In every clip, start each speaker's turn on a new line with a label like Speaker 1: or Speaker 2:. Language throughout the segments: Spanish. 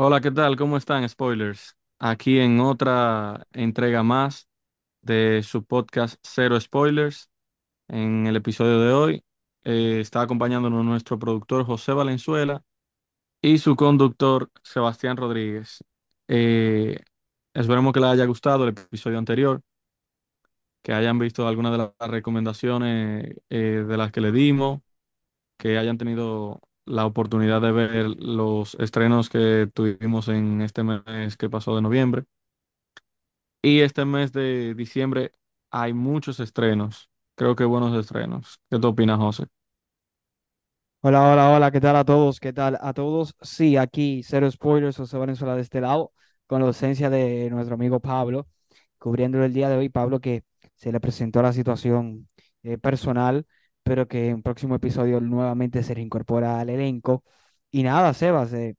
Speaker 1: Hola, ¿qué tal? ¿Cómo están, spoilers? Aquí en otra entrega más de su podcast Cero Spoilers. En el episodio de hoy eh, está acompañándonos nuestro productor José Valenzuela y su conductor Sebastián Rodríguez. Eh, esperemos que les haya gustado el episodio anterior, que hayan visto algunas de las recomendaciones eh, de las que le dimos que hayan tenido la oportunidad de ver los estrenos que tuvimos en este mes que pasó de noviembre. Y este mes de diciembre hay muchos estrenos. Creo que buenos estrenos. ¿Qué te opinas, José?
Speaker 2: Hola, hola, hola, ¿qué tal a todos? ¿Qué tal a todos? Sí, aquí cero spoilers, José Valenzuela de este lado, con la ausencia de nuestro amigo Pablo, cubriéndolo el día de hoy. Pablo que se le presentó la situación eh, personal, pero que en próximo episodio nuevamente se reincorpora al elenco. Y nada, Sebas, eh,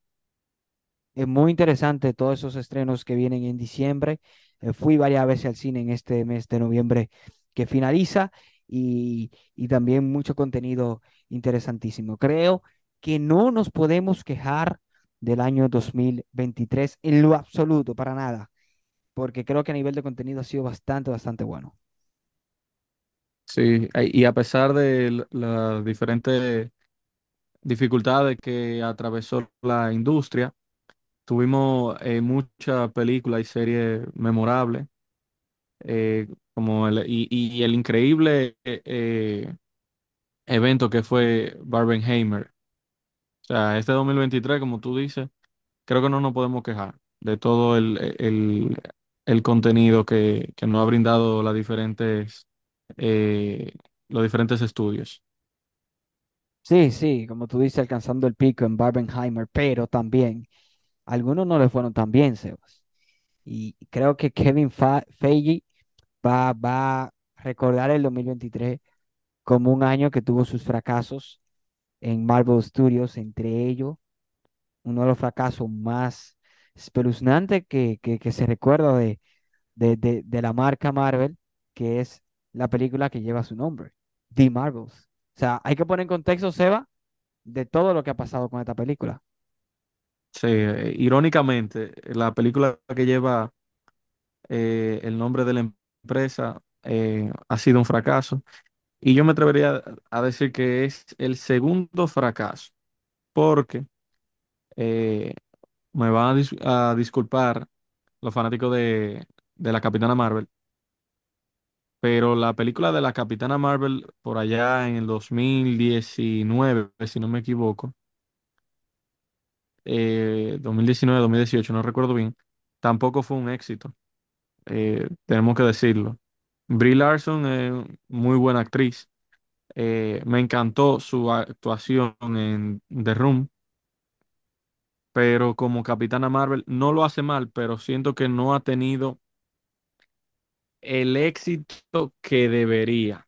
Speaker 2: es muy interesante todos esos estrenos que vienen en diciembre. Eh, fui varias veces al cine en este mes de noviembre que finaliza y, y también mucho contenido interesantísimo. Creo que no nos podemos quejar del año 2023 en lo absoluto, para nada, porque creo que a nivel de contenido ha sido bastante, bastante bueno.
Speaker 1: Sí, y a pesar de las diferentes dificultades que atravesó la industria, tuvimos eh, muchas películas y series memorables, eh, como el, y, y el increíble eh, evento que fue Barbenheimer. O sea, este 2023, como tú dices, creo que no nos podemos quejar de todo el, el, el contenido que, que nos ha brindado las diferentes, eh, los diferentes estudios.
Speaker 2: Sí, sí, como tú dices, alcanzando el pico en Barbenheimer, pero también algunos no le fueron tan bien, Sebas. Y creo que Kevin Feige va, va a recordar el 2023 como un año que tuvo sus fracasos en Marvel Studios, entre ellos uno de los fracasos más espeluznantes que, que, se recuerda de, de la marca Marvel, que es la película que lleva su nombre, The Marvels. O sea, hay que poner en contexto, Seba, de todo lo que ha pasado con esta película.
Speaker 1: Sí, irónicamente, la película que lleva eh, el nombre de la empresa eh, ha sido un fracaso. Y yo me atrevería a decir que es el segundo fracaso, porque eh, me van a, a disculpar los fanáticos de, de la Capitana Marvel, pero la película de la Capitana Marvel por allá en el 2019, si no me equivoco, eh, 2019, 2018, no recuerdo bien, tampoco fue un éxito, eh, tenemos que decirlo. Brie Larson es muy buena actriz, eh, me encantó su actuación en The Room, pero como Capitana Marvel no lo hace mal, pero siento que no ha tenido el éxito que debería.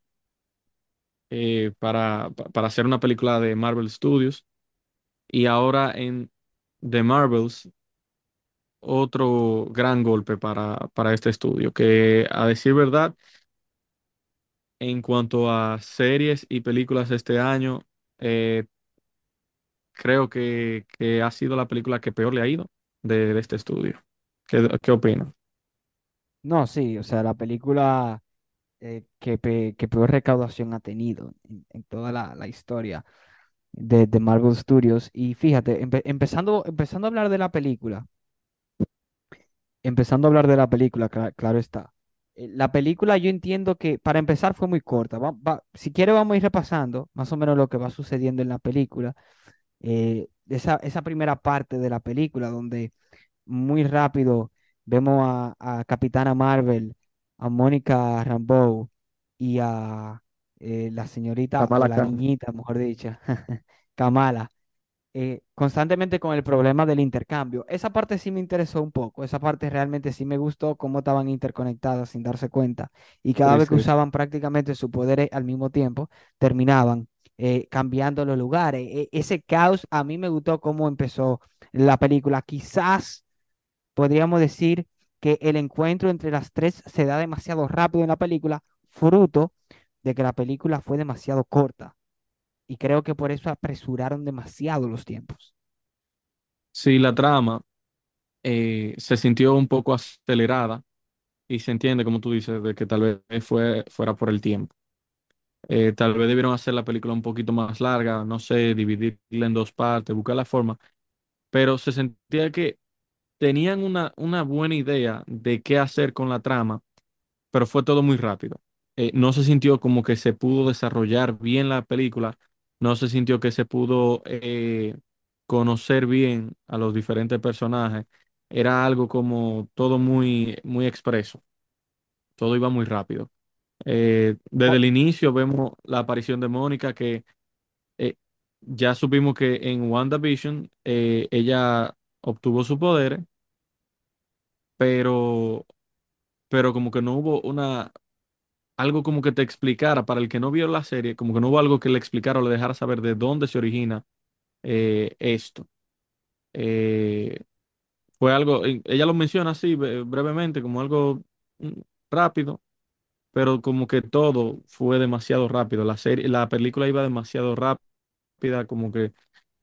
Speaker 1: eh, para, pa- para hacer una película de Marvel Studios. Y ahora en The Marvels, otro gran golpe para, para este estudio, que a decir verdad, en cuanto a series y películas este año, eh, creo que, que ha sido la película que peor le ha ido de, de este estudio. ¿Qué, qué opinas?
Speaker 2: No, sí, o sea, la película eh, que, que peor recaudación ha tenido en, toda la, la historia de, de Marvel Studios. Y fíjate, empe- empezando, empezando a hablar de la película, empezando a hablar de la película, cla- claro está. Eh, La película yo entiendo que para empezar fue muy corta. Va- va- si quiere vamos a ir repasando más o menos lo que va sucediendo en la película. Eh, esa, esa primera parte de la película donde muy rápido vemos a, a Capitana Marvel, a Mónica Rambeau y a eh, la señorita o
Speaker 1: Kamala
Speaker 2: la
Speaker 1: Khan.
Speaker 2: niñita, mejor dicho, Kamala eh, constantemente con el problema del intercambio. Esa parte sí me interesó un poco, esa parte realmente sí me gustó cómo estaban interconectadas sin darse cuenta y cada
Speaker 1: Sí,
Speaker 2: vez que
Speaker 1: sí.
Speaker 2: usaban prácticamente sus poderes al mismo tiempo, terminaban eh, cambiando los lugares. E- ese caos a mí me gustó cómo empezó la película. Quizás podríamos decir que el encuentro entre las tres se da demasiado rápido en la película, fruto de que la película fue demasiado corta. Y creo que por eso apresuraron demasiado los tiempos.
Speaker 1: Sí, la trama. eh, se sintió un poco acelerada y se entiende, como tú dices, de que tal vez fue, fuera por el tiempo. Eh, tal vez debieron hacer la película un poquito más larga, no sé, dividirla en dos partes, buscar la forma, pero se sentía que tenían una, una buena idea de qué hacer con la trama, pero fue todo muy rápido. Eh, no se sintió como que se pudo desarrollar bien la película, no se sintió que se pudo eh, conocer bien a los diferentes personajes. Era algo como todo muy, muy expreso, todo iba muy rápido. Eh, desde el inicio vemos la aparición de Mónica, que ya supimos que en WandaVision ella obtuvo sus poderes, pero, pero como que no hubo una, algo como que te explicara, para el que no vio la serie, como que no hubo algo que le explicara o le dejara saber de dónde se origina eh, esto. Eh, fue algo, ella lo menciona así bre- brevemente, como algo mm, rápido, pero como que todo fue demasiado rápido. La serie, la película iba demasiado rápida, como que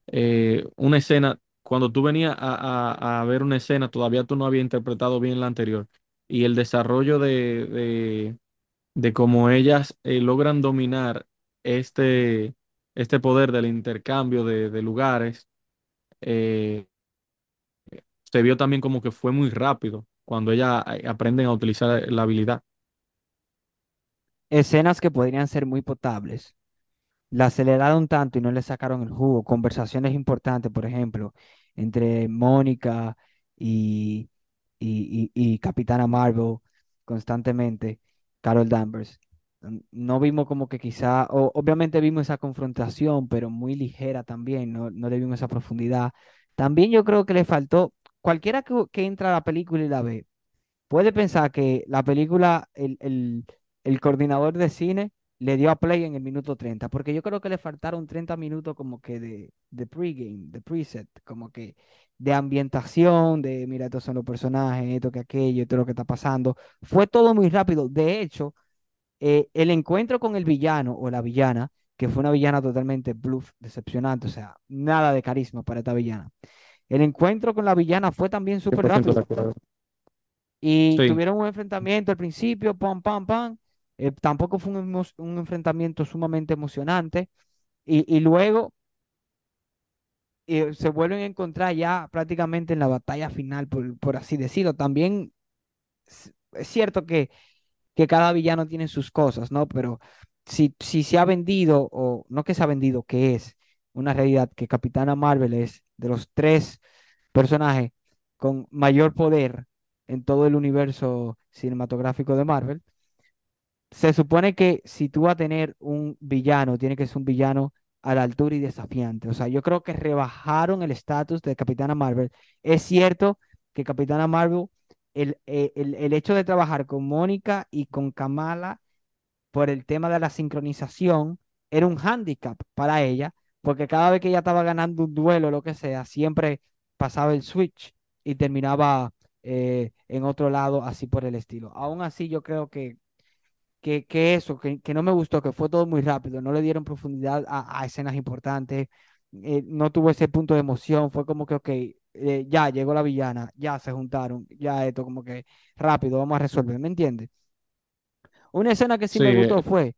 Speaker 1: eh, una escena, cuando tú venías a, a- a ver una escena, todavía tú no habías interpretado bien la anterior. Y el desarrollo de, de, de cómo ellas eh, logran dominar este, este poder del intercambio de, de lugares, eh, se vio también como que fue muy rápido cuando ellas eh, aprenden a utilizar la habilidad.
Speaker 2: escenas que podrían ser muy potables. La aceleraron tanto y no le sacaron el jugo. Conversaciones importantes, por ejemplo, entre Mónica y, y, y- Capitana Marvel constantemente, Carol Danvers. No vimos como que quizá, o, obviamente vimos esa confrontación, pero muy ligera también, no, no le vimos esa profundidad. También yo creo que le faltó, cualquiera que, que entra a la película y la ve, puede pensar que la película, el, el, el coordinador de cine le dio a play en el minuto 30 porque yo creo que le faltaron 30 minutos como que de, de pregame, de preset, como que de ambientación, de mira, estos son los personajes, esto que aquello, esto es lo que está pasando. Fue todo muy rápido. De hecho, eh, el encuentro con el villano o la villana, que fue una villana totalmente bluff, decepcionante, o sea, nada de carisma para esta villana. El encuentro con la villana fue también súper
Speaker 1: 100% de
Speaker 2: rápido. Y
Speaker 1: Sí,
Speaker 2: tuvieron un enfrentamiento al principio, pam, pam, pam. Eh, tampoco fue un, enfrentamiento sumamente emocionante. Y, luego eh, se vuelven a encontrar ya prácticamente en la batalla final, por, así decirlo. También es cierto que, que cada villano tiene sus cosas, ¿no? Pero si, si se ha vendido, o no que se ha vendido, que es una realidad que Capitana Marvel es de los tres personajes con mayor poder en todo el universo cinematográfico de Marvel se supone que si tú vas a tener un villano, tiene que ser un villano a la altura y desafiante. O sea, yo creo que rebajaron el estatus de Capitana Marvel. Es cierto que Capitana Marvel, el, eh, el, el hecho de trabajar con Mónica y con Kamala por el tema de la sincronización era un hándicap para ella, porque cada vez que ella estaba ganando un duelo o lo que sea, siempre pasaba el switch y terminaba eh, en otro lado, así por el estilo. Aún así, yo creo que que, que eso, que, que no me gustó, que fue todo muy rápido, no le dieron profundidad a, a escenas importantes, eh, no tuvo ese punto de emoción, fue como que, ok, eh, ya llegó la villana, ya se juntaron, ya esto, como que rápido, vamos a resolver, ¿me entiendes? Una escena que sí
Speaker 1: sí,
Speaker 2: me
Speaker 1: eh,
Speaker 2: gustó fue,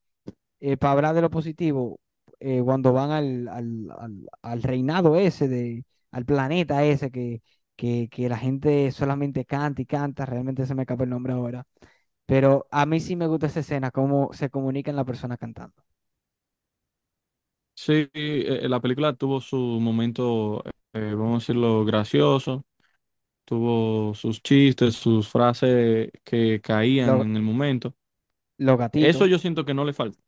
Speaker 2: eh, para hablar de lo positivo, eh, cuando van al, al, al, al reinado ese, de, al planeta ese, que, que, que la gente solamente canta y canta, realmente se me escapa el nombre ahora pero a mí sí me gusta esa escena, cómo se comunican la persona cantando.
Speaker 1: sí, eh, la película tuvo su momento, eh, vamos a decirlo, gracioso, tuvo sus chistes, sus frases que caían en el momento.
Speaker 2: Los
Speaker 1: Eso
Speaker 2: gatitos,
Speaker 1: yo siento que no le faltó.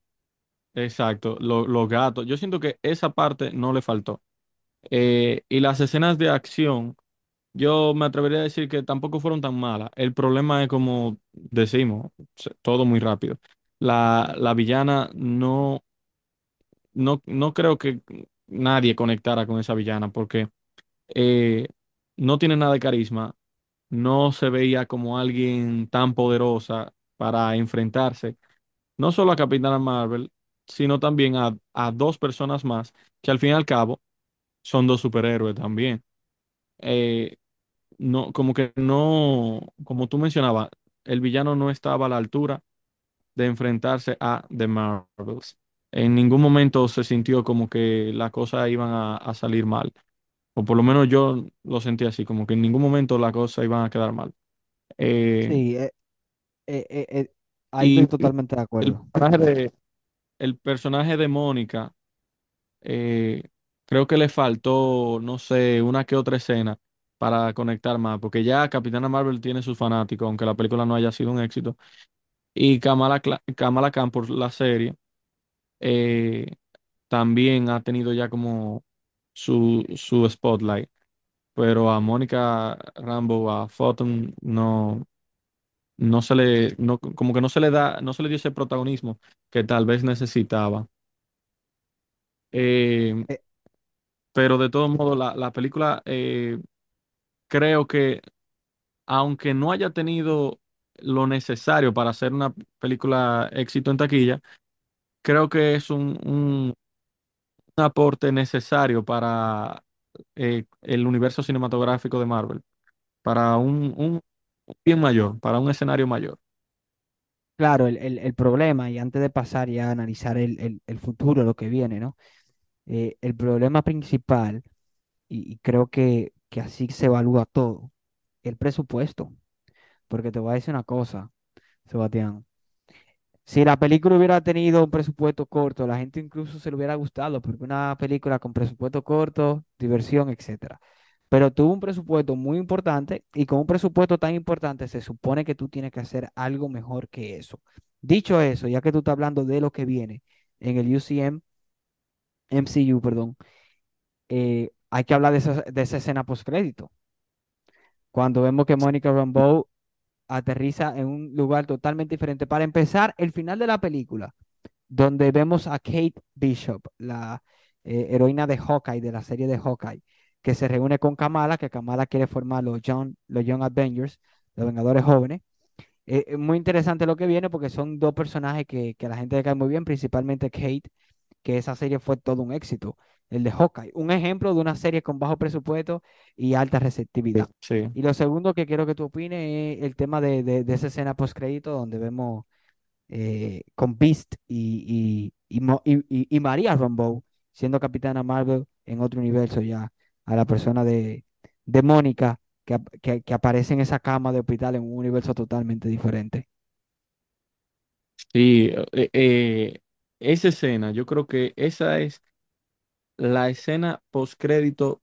Speaker 1: Exacto, lo- los gatos. Yo siento que esa parte no le faltó. Eh, y las escenas de acción, yo me atrevería a decir que tampoco fueron tan malas. El problema es como decimos, todo muy rápido. La, la villana no, no, no creo que nadie conectara con esa villana porque eh, no tiene nada de carisma, no se veía como alguien tan poderosa para enfrentarse no solo a Capitana Marvel, sino también a, a dos personas más que al fin y al cabo son dos superhéroes también. Eh, no, como que no, como tú mencionabas, el villano no estaba a la altura de enfrentarse a The Marvels. En ningún momento se sintió como que las cosas iban a, a salir mal. O por lo menos yo lo sentí así, como que en ningún momento las cosas iban a quedar mal. Eh,
Speaker 2: Sí, eh, eh, eh, eh, ahí
Speaker 1: y
Speaker 2: estoy totalmente de
Speaker 1: el
Speaker 2: acuerdo.
Speaker 1: personaje de, el personaje de Mónica, eh, creo que le faltó, no sé, una que otra escena para conectar más, porque ya Capitana Marvel tiene sus fanáticos, aunque la película no haya sido un éxito. Y Kamala, Cla- Kamala Khan por la serie eh, también ha tenido ya como su, su spotlight. Pero a Mónica Rambo, a Photon, no, no se le, no, como que no se le da, no se le dio ese protagonismo que tal vez necesitaba. Eh,
Speaker 2: Eh,
Speaker 1: pero de todos modos, la, la película eh, creo que, aunque no haya tenido lo necesario para hacer una película éxito en taquilla, creo que es un, un aporte necesario para eh, el universo cinematográfico de Marvel, para un, un bien mayor, para un escenario mayor.
Speaker 2: claro, el, el- problema, y antes de pasar ya a analizar el, el- futuro, lo que viene, ¿no? Eh, el problema principal, y creo que, que así se evalúa todo, el presupuesto. Porque te voy a decir una cosa, Sebastián. Si la película hubiera tenido un presupuesto corto, la gente incluso se le hubiera gustado, porque una película con presupuesto corto, diversión, etcétera. Pero tuvo un presupuesto muy importante y con un presupuesto tan importante se supone que tú tienes que hacer algo mejor que eso. Dicho eso, ya que tú estás hablando de lo que viene en el UCM, MCU, perdón, eh, hay que hablar de esa, de esa escena postcrédito. Cuando vemos que Mónica Rambeau aterriza en un lugar totalmente diferente. Para empezar, el final de la película donde vemos a Kate Bishop, la eh, heroína de Hawkeye, de la serie de Hawkeye, que se reúne con Kamala, que Kamala quiere formar los Young, los Young Avengers, los Vengadores Jóvenes. Eh, muy interesante lo que viene porque son dos personajes que, que a la gente le cae muy bien, principalmente Kate, que esa serie fue todo un éxito, el de Hawkeye. Un ejemplo de una serie con bajo presupuesto y alta receptividad.
Speaker 1: Sí.
Speaker 2: Y lo segundo que quiero que tú opines es el tema de, de, de esa escena post crédito donde vemos eh, con Beast y, y, y, María Rambeau siendo Capitana Marvel en otro universo ya, a la persona de, de Mónica que, que aparece en esa cama de hospital en un universo totalmente diferente.
Speaker 1: Sí, eh, eh, esa escena, yo creo que esa es la escena postcrédito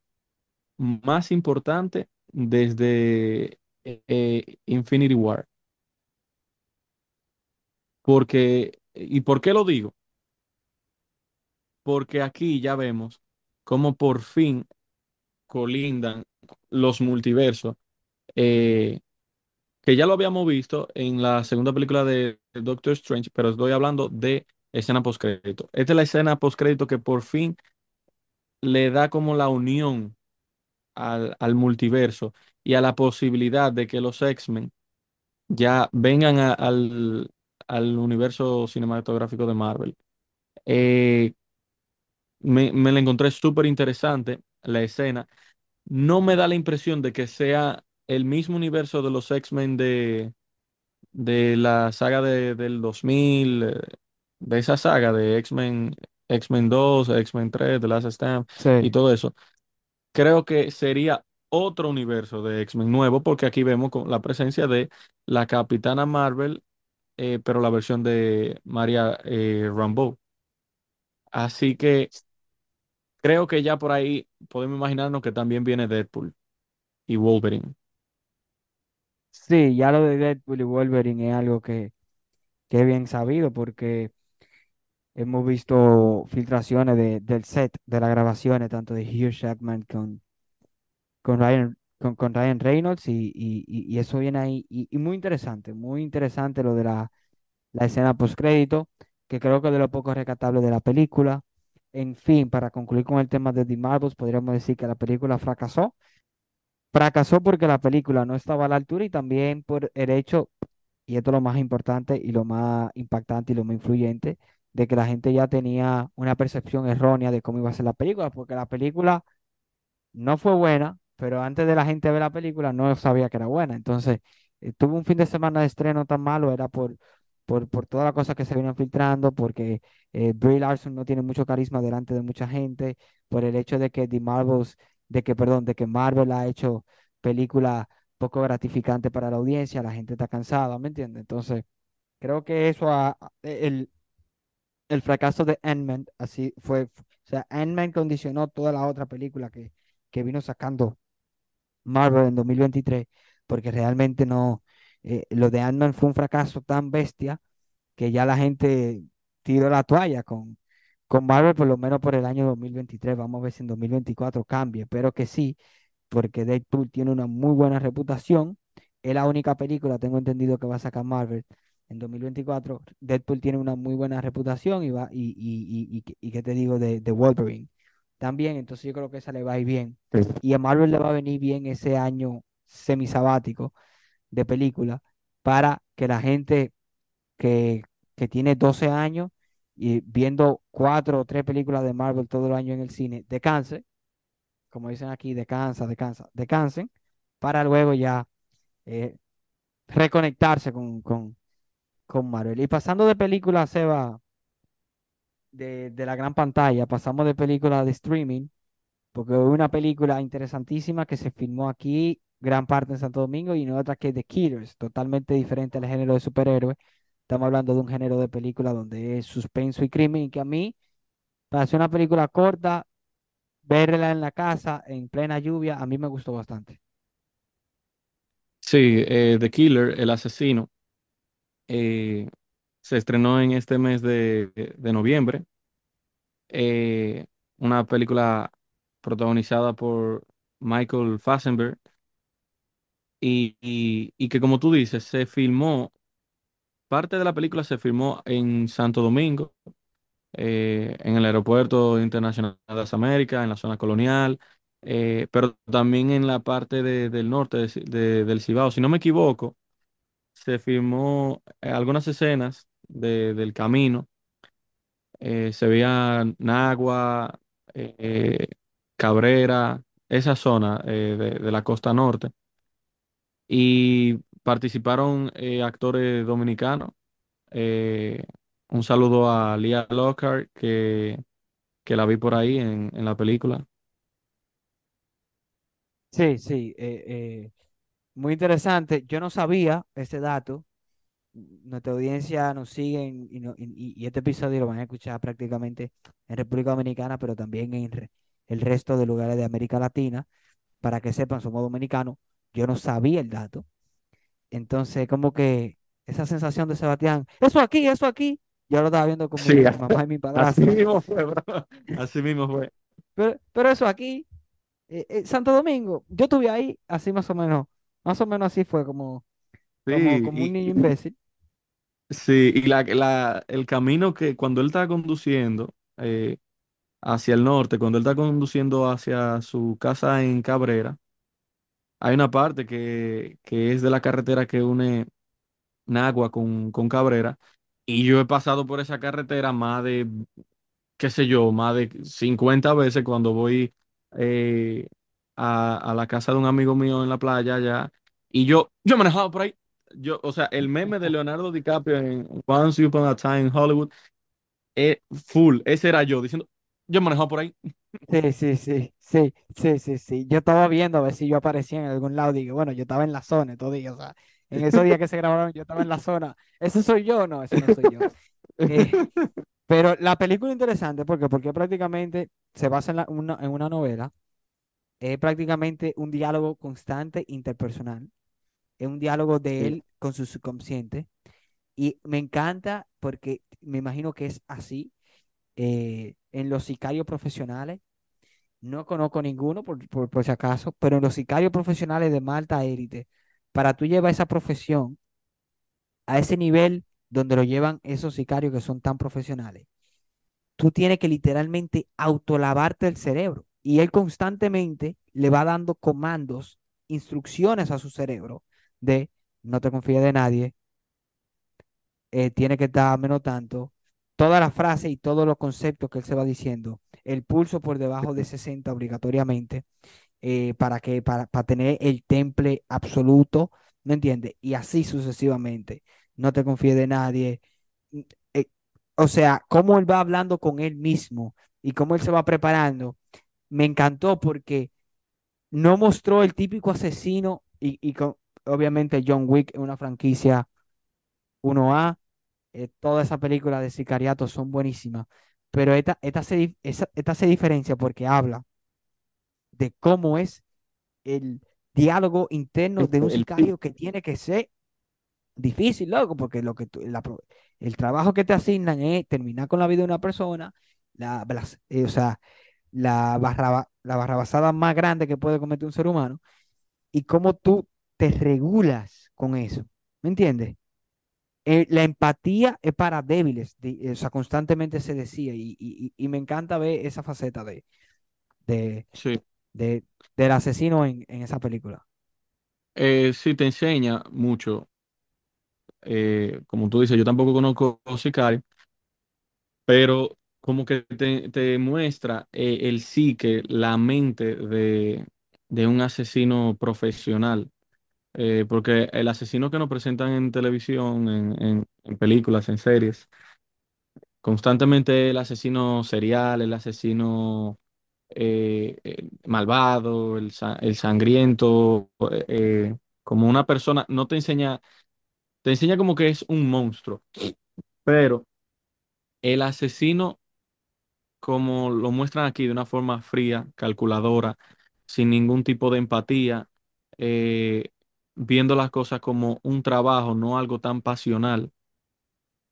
Speaker 1: más importante desde eh, eh, Infinity War. Porque, ¿y por qué lo digo? Porque aquí ya vemos cómo por fin colindan los multiversos, eh, que ya lo habíamos visto en la segunda película de Doctor Strange, pero estoy hablando de escena postcrédito. Esta es la escena postcrédito que por fin le da como la unión al, al multiverso y a la posibilidad de que los X-Men ya vengan a- al, al universo cinematográfico de Marvel. Eh, me, me la encontré súper interesante la escena. No me da la impresión de que sea el mismo universo de los X-Men de, de la saga de, del 2000, eh, de esa saga de X-Men, X-Men 2, X-Men 3, The Last Stand y todo eso. Creo que sería otro universo de X-Men nuevo, porque aquí vemos con la presencia de la Capitana Marvel, eh, pero la versión de María eh, Rambeau. Así que creo que ya por ahí podemos imaginarnos que también viene Deadpool y Wolverine.
Speaker 2: Sí, ya lo de Deadpool y Wolverine es algo que, que es bien sabido porque hemos visto filtraciones de, del set de las grabaciones, tanto de Hugh Jackman con, con Ryan, con, con Ryan Reynolds y, y, eso viene ahí. Y, y muy interesante, muy interesante lo de la, la escena postcrédito, que creo que es de lo poco rescatable de la película. En fin, para concluir con el tema de The Marvels, podríamos decir que la película fracasó. Fracasó porque la película no estaba a la altura y también por el hecho, y esto es lo más importante y lo más impactante y lo más influyente, de que la gente ya tenía una percepción errónea de cómo iba a ser la película, porque la película no fue buena, pero antes de la gente ver la película no sabía que era buena. Entonces, eh, tuvo un fin de semana de estreno tan malo, era por, por, por todas las cosas que se venían filtrando, porque eh, Brie Larson no tiene mucho carisma delante de mucha gente, por el hecho de que The Marvels, de que, perdón, de que Marvel ha hecho películas poco gratificantes para la audiencia, la gente está cansada, ¿me entiendes? Entonces, creo que eso ha, el, el fracaso de Ant-Man así fue, o sea, Ant-Man condicionó toda la otra película que, que vino sacando Marvel en 2023, porque realmente no, eh, lo de Ant-Man fue un fracaso tan bestia que ya la gente tiró la toalla con, con Marvel, por lo menos por el año 2023. Vamos a ver si en 2024 cambia, espero que sí, porque Deadpool tiene una muy buena reputación. Es la única película, tengo entendido, que va a sacar Marvel en 2024. Deadpool tiene una muy buena reputación y va, y, y, y, y, qué te digo de, de Wolverine también, entonces yo creo que esa le va a ir bien.
Speaker 1: Sí.
Speaker 2: Y a Marvel le va a venir bien ese año semisabático de película para que la gente que, que tiene 12 años y viendo cuatro o tres películas de Marvel todo el año en el cine, descanse, como dicen aquí, descansa, descansa, descansen, para luego ya eh, reconectarse con, con, con Marvel. Y pasando de película, Seba, de, de la gran pantalla, pasamos de película de streaming, porque hubo una película interesantísima que se filmó aquí, gran parte en Santo Domingo, y no otra que The Killers, totalmente diferente al género de superhéroe. Estamos hablando de un género de película donde es suspenso y crimen, y que a mí, para hacer una película corta, verla en la casa, en plena lluvia, a mí me gustó bastante.
Speaker 1: Sí, eh, The Killer, el asesino, eh, se estrenó en este mes de, de noviembre. Eh, una película protagonizada por Michael Fassbender y, y- que como tú dices, se filmó, parte de la película se filmó en Santo Domingo, eh, en el Aeropuerto Internacional de las Américas, en la zona colonial, eh, pero también en la parte de- del norte de- del Cibao. Si no me equivoco, se filmó eh, algunas escenas de- del camino eh, se veía Nagua, eh, Cabrera, esa zona de, de la costa norte. Y participaron actores dominicanos. Un saludo a Lia Lockhart, que, que la vi por ahí en, en la película.
Speaker 2: Sí, sí, muy interesante. Yo no sabía ese dato. Nuestra audiencia nos sigue en- y, no- y- y este episodio lo van a escuchar prácticamente en República Dominicana, pero también en re- el resto de lugares de América Latina. Para que sepan, somos dominicanos. Yo no sabía el dato. Entonces, como que esa sensación de Sebastián, eso aquí, eso aquí, yo lo estaba viendo con mi,
Speaker 1: Sí,
Speaker 2: mi mamá y mi
Speaker 1: así
Speaker 2: padrastro.
Speaker 1: mismo fue, bro. Así mismo fue.
Speaker 2: Pero, pero eso aquí, eh, eh, Santo Domingo, yo estuve ahí, así más o menos, más o menos así fue como, como,
Speaker 1: Sí,
Speaker 2: como un
Speaker 1: y,
Speaker 2: niño imbécil.
Speaker 1: sí, y la, la, el camino que cuando él estaba conduciendo, eh, hacia el norte, cuando él está conduciendo hacia su casa en Cabrera, hay una parte que, que es de la carretera que une Nagua con, con Cabrera, y yo he pasado por esa carretera más de, qué sé yo, más de 50 veces cuando voy eh, a, a la casa de un amigo mío en la playa allá, y yo, yo he manejado por ahí. Yo, o sea, el meme de Leonardo DiCaprio en Once Upon a Time in Hollywood, es full, ese era yo, diciendo, yo he manejado por ahí.
Speaker 2: Sí, sí, sí, sí, sí, sí, sí. Yo estaba viendo a ver si yo aparecía en algún lado. Digo, bueno, yo estaba en la zona todo día, o sea, en esos días que se grabaron, yo estaba en la zona. ¿Ese soy yo? No, ese no soy yo. Eh, pero la película interesante, porque Porque prácticamente se basa en, la- una, en una novela. Es prácticamente un diálogo constante interpersonal. Es un diálogo de
Speaker 1: Sí.
Speaker 2: él con su subconsciente. Y me encanta porque me imagino que es así eh, en los sicarios profesionales. No conozco ninguno, por, por, por si acaso, pero en los sicarios profesionales de Malta élite, para tú llevar esa profesión a ese nivel donde lo llevan esos sicarios que son tan profesionales, tú tienes que literalmente autolavarte el cerebro. Y él constantemente le va dando comandos, instrucciones a su cerebro de no te confíes de nadie, eh, tiene que estar menos tanto. Toda la frase y todos los conceptos que él se va diciendo, el pulso por debajo de 60 obligatoriamente eh, para que, para, para tener el temple absoluto, ¿me entiendes? Y así sucesivamente. No te confíes de nadie. Mm, eh, o sea, cómo él va hablando con él mismo y cómo él se va preparando, me encantó porque no mostró el típico asesino y, y con- obviamente John Wick es una franquicia 1A, eh, toda esa película de sicariato son buenísimas, pero esta, esta, se, esta se diferencia porque habla de cómo es el diálogo interno de un sicario que tiene que ser difícil, loco, porque lo que tú- la el trabajo que te asignan es terminar con la vida de una persona, la, eh, o sea, la, barraba- la barrabasada más grande que puede cometer un ser humano y cómo tú te regulas con eso. ¿Me entiendes? Eh, la empatía es para débiles, o sea, constantemente se decía, y, y- y- me encanta ver esa faceta de, de,
Speaker 1: sí.
Speaker 2: de- del asesino en, en esa película.
Speaker 1: Eh, sí, te enseña mucho. eh, como tú dices, yo tampoco conozco Sicario, pero como que te, te muestra el psique, la mente de, de un asesino profesional. Eh, porque el asesino que nos presentan en televisión, en, películas, en series, constantemente el asesino serial, el asesino eh, eh, malvado, el, el sangriento, como una persona, no te enseña, te enseña como que es un monstruo, pero el asesino, como lo muestran aquí de una forma fría, calculadora, sin ningún tipo de empatía, viendo las cosas como un trabajo, no algo tan pasional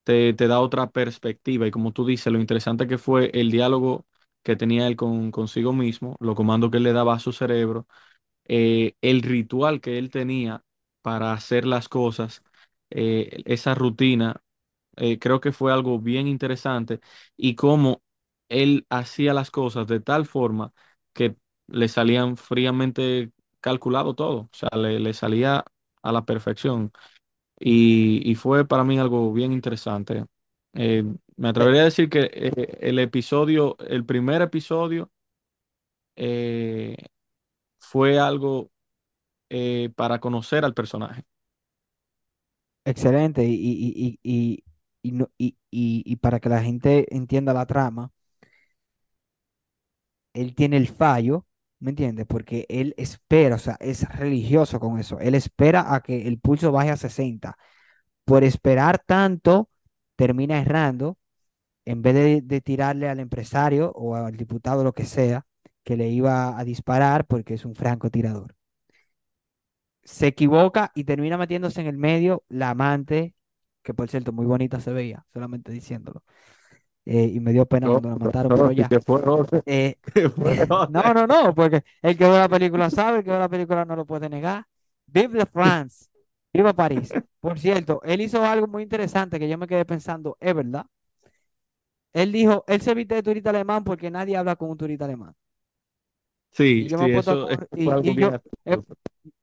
Speaker 1: te, te da otra perspectiva. Y como tú dices, lo interesante que fue el diálogo que tenía él con consigo mismo, los comandos que él le daba a su cerebro, eh, el ritual que él tenía para hacer las cosas, eh, esa rutina, eh, creo que fue algo bien interesante. Y cómo él hacía las cosas de tal forma que le salían fríamente calculado todo, o sea, le, le salía a la perfección y, y fue para mí algo bien interesante. Eh, me
Speaker 2: Eh,
Speaker 1: atrevería a decir que eh, el episodio, el primer episodio, eh, fue algo para conocer al personaje.
Speaker 2: excelente, y, y, y, y, y, no- y, y- y para que la gente entienda la trama, él tiene el fallo, ¿me entiendes? Porque él espera, o sea, es religioso con eso, él espera a que el pulso baje a 60. Por esperar tanto, termina errando en vez de, tirarle al empresario o al diputado, lo que sea, que le iba a disparar porque es un francotirador. Se equivoca y termina metiéndose en el medio la amante, que por cierto, muy bonita se veía, solamente diciéndolo. Eh, y me dio pena
Speaker 1: No,
Speaker 2: cuando la
Speaker 1: no,
Speaker 2: mataron,
Speaker 1: no,
Speaker 2: ya.
Speaker 1: que fue José,
Speaker 2: Eh,
Speaker 1: que fue
Speaker 2: no,
Speaker 1: José.
Speaker 2: no, no, porque el que ve la película sabe, el que ve la película no lo puede negar. Vive la France, viva París. Por cierto, él hizo algo muy interesante que yo me quedé pensando, es verdad. Él dijo, él se viste de turista alemán porque nadie habla con un turista alemán.
Speaker 1: Sí,
Speaker 2: yo
Speaker 1: sí, eso,
Speaker 2: y, y yo, eh,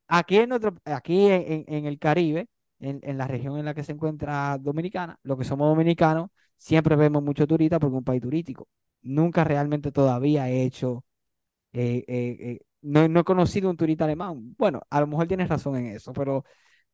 Speaker 2: aquí en nuestro, aquí en, en- en el Caribe, en, en la región en la que se encuentra Dominicana, los que somos dominicanos, siempre vemos mucho turista porque es un país turístico. Nunca realmente todavía he hecho, eh, eh, eh, no, he conocido un turista alemán. Bueno, a lo mejor tienes razón en eso, pero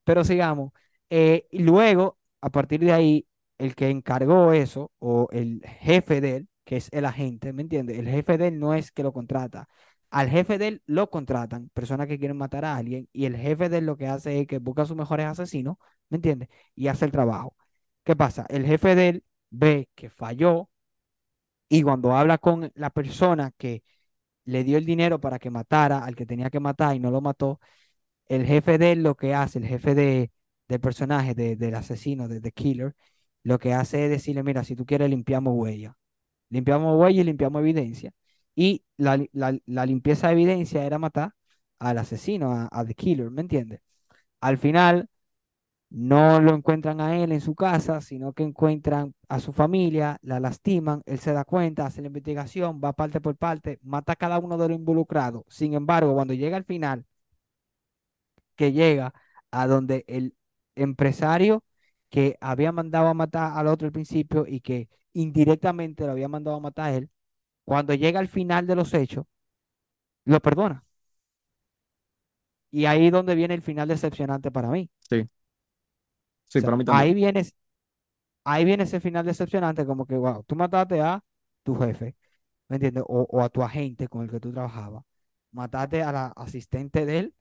Speaker 2: pero sigamos. Y luego, a partir de ahí, el que encargó eso, o el jefe de él, que es el agente, ¿me entiendes? El jefe de él no es que lo contrata. Al jefe de él lo contratan, personas que quieren matar a alguien, y el jefe de él lo que hace es que busca a sus mejores asesinos, ¿me entiendes? Y hace el trabajo. ¿Qué pasa? El jefe de él ve que falló, y cuando habla con la persona que le dio el dinero para que matara al que tenía que matar y no lo mató, el jefe de él lo que hace, el jefe de, del personaje, de- del asesino, de The Killer, lo que hace es decirle, mira, si tú quieres limpiamos huella. Limpiamos huella y limpiamos evidencia. Y la, la limpieza de evidencia era matar al asesino, a, a The Killer, ¿me entiendes? Al final no lo encuentran a él en su casa, sino que encuentran a su familia, la lastiman, él se da cuenta, hace la investigación, va parte por parte, mata a cada uno de los involucrados. Sin embargo, cuando llega al final, que llega a donde el empresario que había mandado a matar al otro al principio y que indirectamente lo había mandado a matar a él, cuando llega al final de los hechos, lo perdona. Y ahí es donde viene el final decepcionante para mí.
Speaker 1: Sí,
Speaker 2: O
Speaker 1: sí,
Speaker 2: sea,
Speaker 1: para mí
Speaker 2: ahí viene, ahí viene ese final decepcionante como que, wow, tú mataste a tu jefe, ¿me entiendes? O, o a tu agente con el que tú trabajabas. Mataste a la asistente de él,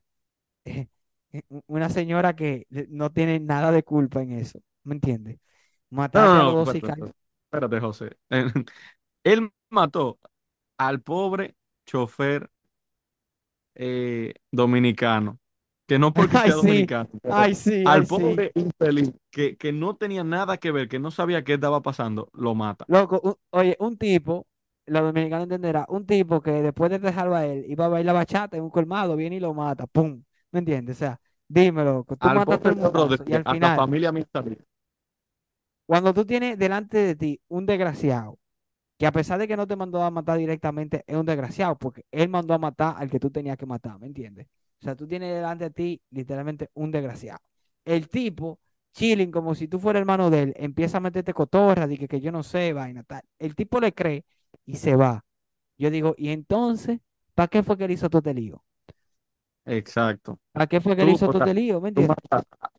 Speaker 2: eh, eh, una señora que eh, no tiene nada de culpa en eso, ¿me entiendes?
Speaker 1: No, no,
Speaker 2: Mataste a los
Speaker 1: no,
Speaker 2: dos
Speaker 1: espérate,
Speaker 2: sicarios.
Speaker 1: espérate, espérate, José. Él mató al pobre chofer eh, dominicano, que no porque
Speaker 2: Ay,
Speaker 1: sea
Speaker 2: sí,
Speaker 1: dominicano,
Speaker 2: ay, sí, ay,
Speaker 1: al
Speaker 2: sí.
Speaker 1: pobre infeliz que, que no tenía nada que ver, que no sabía qué estaba pasando, lo mata.
Speaker 2: Loco, un- oye, un tipo, los dominicanos entenderá, un tipo que después de dejarlo a él, iba a bailar bachata en un colmado, viene y lo mata, ¡pum! ¿Me entiendes? O sea, dime, loco, tú
Speaker 1: Al
Speaker 2: matas a todo
Speaker 1: pobre
Speaker 2: el y al final,
Speaker 1: familia
Speaker 2: cuando tú tienes delante de ti un desgraciado, que a pesar de que no te mandó a matar directamente, es un desgraciado, porque él mandó a matar al que tú tenías que matar, ¿me entiendes? O sea, tú tienes delante de ti literalmente un desgraciado. El tipo, chilling, como si tú fueras hermano de él, empieza a meterte cotorra, de que, que yo no sé, vaina, tal. El tipo le cree y se va. Yo digo, ¿y entonces, para qué fue que él hizo todo este lío?
Speaker 1: Exacto.
Speaker 2: ¿Para qué fue que él hizo todo este lío? ¿Me entiendes?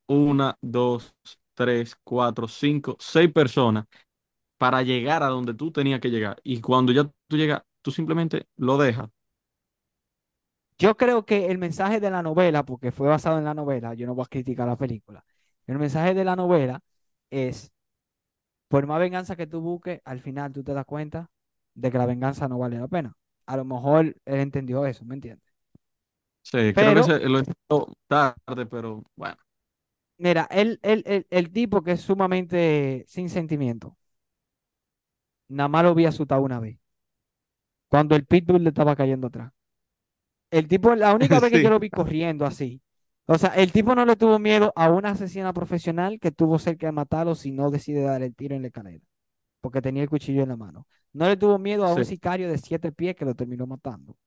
Speaker 1: una, dos, tres, cuatro, cinco, seis personas para llegar a donde tú tenías que llegar. Y cuando ya tú llegas, tú simplemente lo dejas.
Speaker 2: Yo creo que el mensaje de la novela, porque fue basado en la novela, yo no voy a criticar la película, el mensaje de la novela es por más venganza que tú busques, al final tú te das cuenta de que la venganza no vale la pena. A lo mejor él entendió eso, ¿me entiendes?
Speaker 1: Sí, creo que
Speaker 2: Pero,
Speaker 1: se lo entiendo tarde, pero bueno.
Speaker 2: mira, él- él- el tipo que es sumamente sin sentimiento, nada más lo vi asustado una vez, cuando el pitbull le estaba cayendo atrás. El tipo, la única vez que yo lo vi corriendo así, o sea, el tipo no le tuvo miedo a una asesina profesional que tuvo cerca de matarlo si no decide dar el tiro en la escalera, porque tenía el cuchillo en la mano. No le tuvo miedo a un sicario de siete pies que lo terminó matando.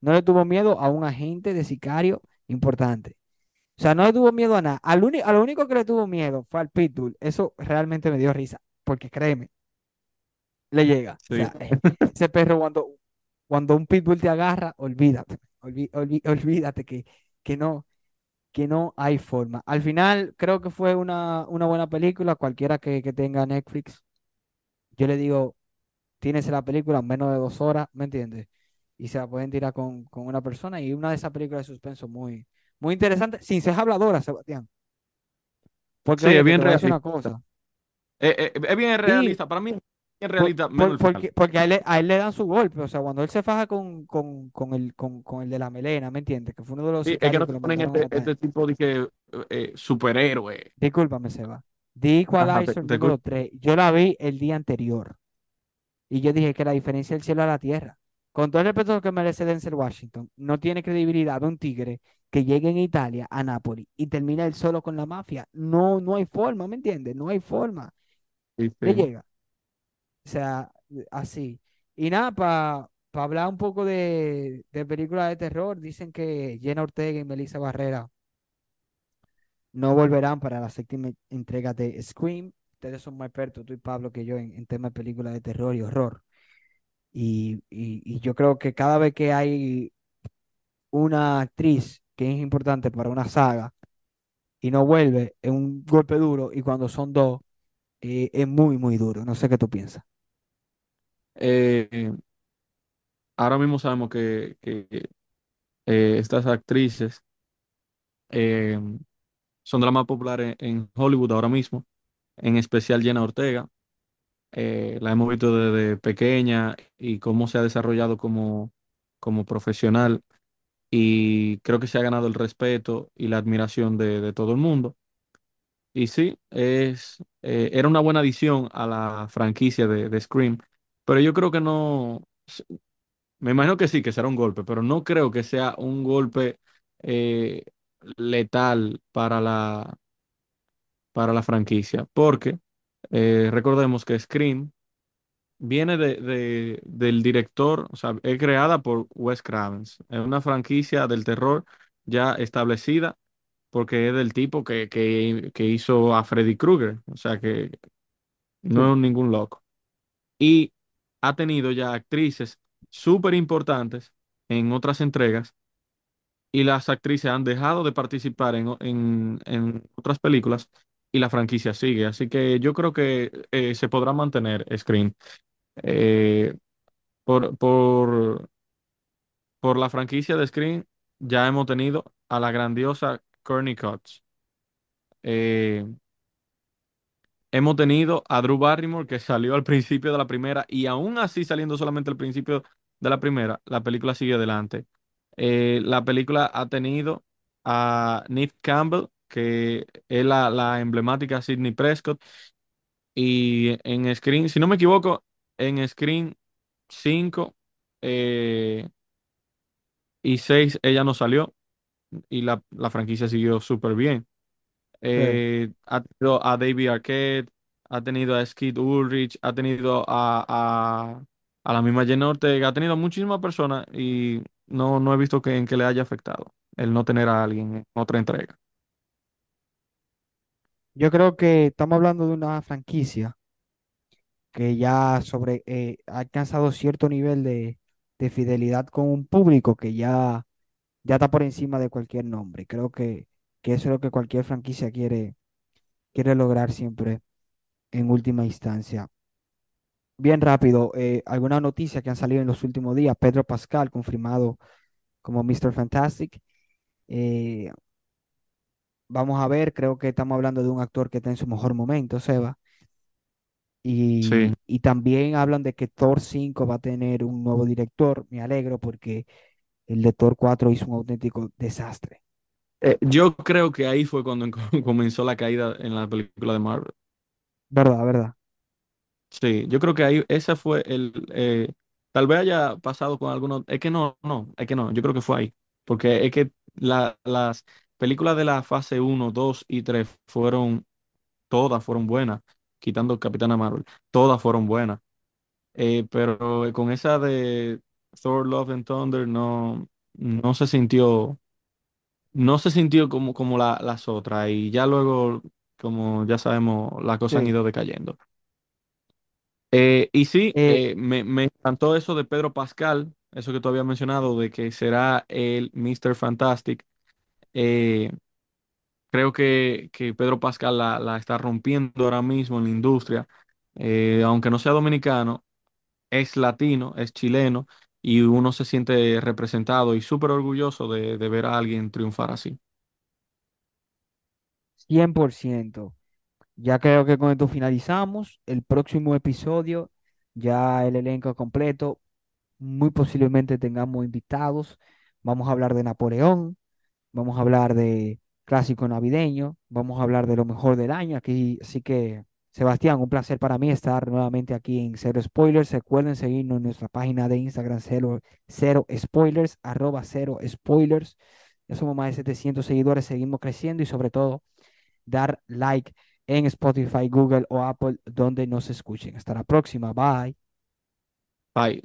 Speaker 2: No le tuvo miedo a un agente de sicario importante. O sea, no le tuvo miedo a nada. Al a lo único que le tuvo miedo fue al Pitbull. Eso realmente me dio risa, porque créeme, le llega. O sea, ese perro cuando, cuando un Pitbull te agarra, olvídate, olví- olví- olvídate que, que no, que no hay forma. Al final, creo que fue una, una buena película. Cualquiera que, que tenga Netflix, yo le digo, tienes la película en menos de dos horas, ¿me entiendes? Y se la pueden tirar con, con una persona y una de esas películas de suspenso muy, muy interesante, sin ser habladora, Sebastián. Porque,
Speaker 1: Sí,
Speaker 2: oye,
Speaker 1: es bien
Speaker 2: voy a decir una
Speaker 1: realista.
Speaker 2: cosa.
Speaker 1: Eh, eh, es bien
Speaker 2: Sí,
Speaker 1: realista. Para mí,
Speaker 2: por-
Speaker 1: menos
Speaker 2: por-
Speaker 1: el final.
Speaker 2: porque, porque a él, le- a él le dan su golpe. O sea, cuando él se faja con, con, con el, con, con el de la melena, ¿me entiendes? Que fue uno de los
Speaker 1: Sí, es que no te ponen este, este tipo de que, eh, superhéroe.
Speaker 2: Discúlpame, Seba. The Equalizer número
Speaker 1: escucho.
Speaker 2: 3. Yo la vi el día anterior. Y yo dije que la diferencia del cielo a la tierra. Con todo el respeto que merece Denzel Washington, no tiene credibilidad un tigre que llegue en Italia a Nápoles y termina él solo con la mafia. No, no hay forma, ¿me entiendes? No hay forma.
Speaker 1: Sí,
Speaker 2: Le llega. O sea, así. Y nada, para hablar un poco de, de películas de terror, dicen que Jenna Ortega y Melissa Barrera no volverán para la séptima entrega de Scream. Ustedes son más expertos, tú y Pablo, que yo en, en temas de películas de terror y horror. Y, y- y yo creo que cada vez que hay una actriz que es importante para una saga y no vuelve, es un golpe duro. Y cuando son dos, eh, es muy, muy duro. No sé qué tú piensas.
Speaker 1: Eh, ahora mismo sabemos que, eh, estas actrices eh, son de las más populares en Hollywood ahora mismo, en especial Jenna Ortega. La hemos visto desde pequeña y cómo se ha desarrollado como, como profesional y creo que se ha ganado el respeto y la admiración de, todo el mundo. Y sí, es, era una buena adición a la franquicia de Scream, pero yo creo que no, me imagino que sí, que será un golpe, pero no creo que sea un golpe eh, letal para la, para la franquicia, porque eh, recordemos que Scream viene de, de- del director, o sea, es creada por Wes Cravens, es una franquicia del terror ya establecida porque es del tipo que, que, que hizo a Freddy Krueger, o sea que no es ningún loco. Y ha tenido ya actrices súper importantes en otras entregas y las actrices han dejado de participar en, en- en otras películas y la franquicia sigue. Así que yo creo que eh, se podrá mantener Scream. Eh, por, por, por la franquicia de Scream ya hemos tenido a la grandiosa Courtney Cox. Eh, hemos tenido a Drew Barrymore que salió al principio de la primera y aún así saliendo solamente al principio de la primera, la película sigue adelante. Eh, la película ha tenido a Neve Campbell, que es la, emblemática Sidney Prescott, y en Scream, si no me equivoco, en Scream 5 eh, y 6 ella no salió y la, la franquicia siguió súper bien.
Speaker 2: Sí.
Speaker 1: Eh, ha tenido a David Arquette, ha tenido a Skid Ulrich, ha tenido a, a, a la misma Jenna Ortega, ha tenido a muchísimas personas y no, no he visto que, en que le haya afectado el no tener a alguien en otra entrega.
Speaker 2: Yo creo que estamos hablando de una franquicia que ya sobre, eh, ha alcanzado cierto nivel de, de fidelidad con un público que ya, ya está por encima de cualquier nombre. Creo que, que eso es lo que cualquier franquicia quiere, quiere lograr siempre en última instancia. Bien rápido, eh, alguna noticia que han salido en los últimos días. Pedro Pascal confirmado como Mr. Fantastic. Eh, vamos a ver, creo que estamos hablando de un actor que está en su mejor momento, Seba.
Speaker 1: Sí.
Speaker 2: Y, y también hablan de que Thor 5 va a tener un nuevo director. Me alegro porque el de Thor 4 hizo un auténtico desastre.
Speaker 1: Eh, yo creo que ahí fue cuando comenzó la caída en la película de Marvel.
Speaker 2: ¿Verdad, verdad?
Speaker 1: Sí, yo creo que ahí ese fue el... eh, tal vez haya pasado con algunos... Es que no, no, es que no, yo creo que fue ahí. Porque es que la- las películas de la fase uno, 2 y 3 fueron, todas fueron buenas, quitando Capitana Marvel, todas fueron buenas. Eh, pero con esa de Thor, Love and Thunder no, no se sintió, no se sintió como, como la- las otras. Y ya luego, como ya sabemos, las cosas han ido decayendo. Eh, y sí,
Speaker 2: Eh,
Speaker 1: eh, me, me encantó eso de Pedro Pascal, eso que tú habías mencionado, de que será el Mr. Fantastic. Creo que, que Pedro Pascal la, la está rompiendo ahora mismo en la industria. Aunque no sea dominicano, es latino, es chileno, y uno se siente representado y súper orgulloso de, de ver a alguien triunfar así.
Speaker 2: 100%. Ya creo que con esto finalizamos. El próximo episodio, ya el elenco completo. Muy posiblemente tengamos invitados. Vamos a hablar de Napoleón, vamos a hablar de clásico navideño, vamos a hablar de lo mejor del año aquí. Así que, Sebastián, un placer para mí estar nuevamente aquí en Cero Spoilers. Recuerden seguirnos en nuestra página de Instagram, Cero, Cero Spoilers, arroba Cero Spoilers. Ya somos más de 700 seguidores, seguimos creciendo y sobre todo dar like en Spotify, Google o Apple, donde nos escuchen. Hasta la próxima. Bye.
Speaker 1: Bye.